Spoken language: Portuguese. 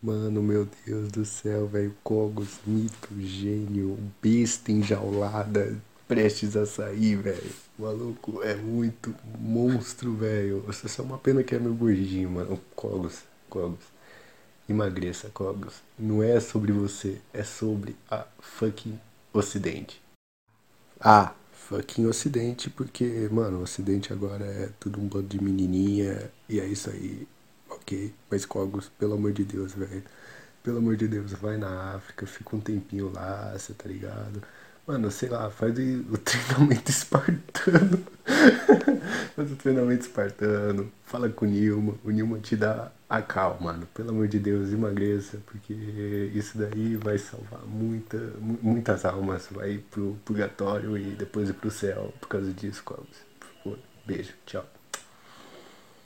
Mano, meu Deus do céu, velho. Cogos, mito, gênio, besta enjaulada, prestes a sair, velho. Maluco, é muito monstro, velho. Você é uma pena que é meu gordinho, mano. Cogos, Cogos. Emagreça, Cogos. Não é sobre você, é sobre a fucking Ocidente. Ah, fucking Ocidente, porque, mano, o Ocidente agora é tudo um bando de menininha e é isso aí, ok? Mas Cogos, pelo amor de Deus, velho. Pelo amor de Deus, vai na África, fica um tempinho lá, você tá ligado? Mano, sei lá, faz o treinamento espartano. faz o treinamento espartano. Fala com o Nilma. O Nilma te dá a calma, mano. Pelo amor de Deus, emagreça. Porque isso daí vai salvar muita, muitas almas. Vai pro purgatório e depois pro céu por causa disso, Clóvis. Por favor, beijo, tchau.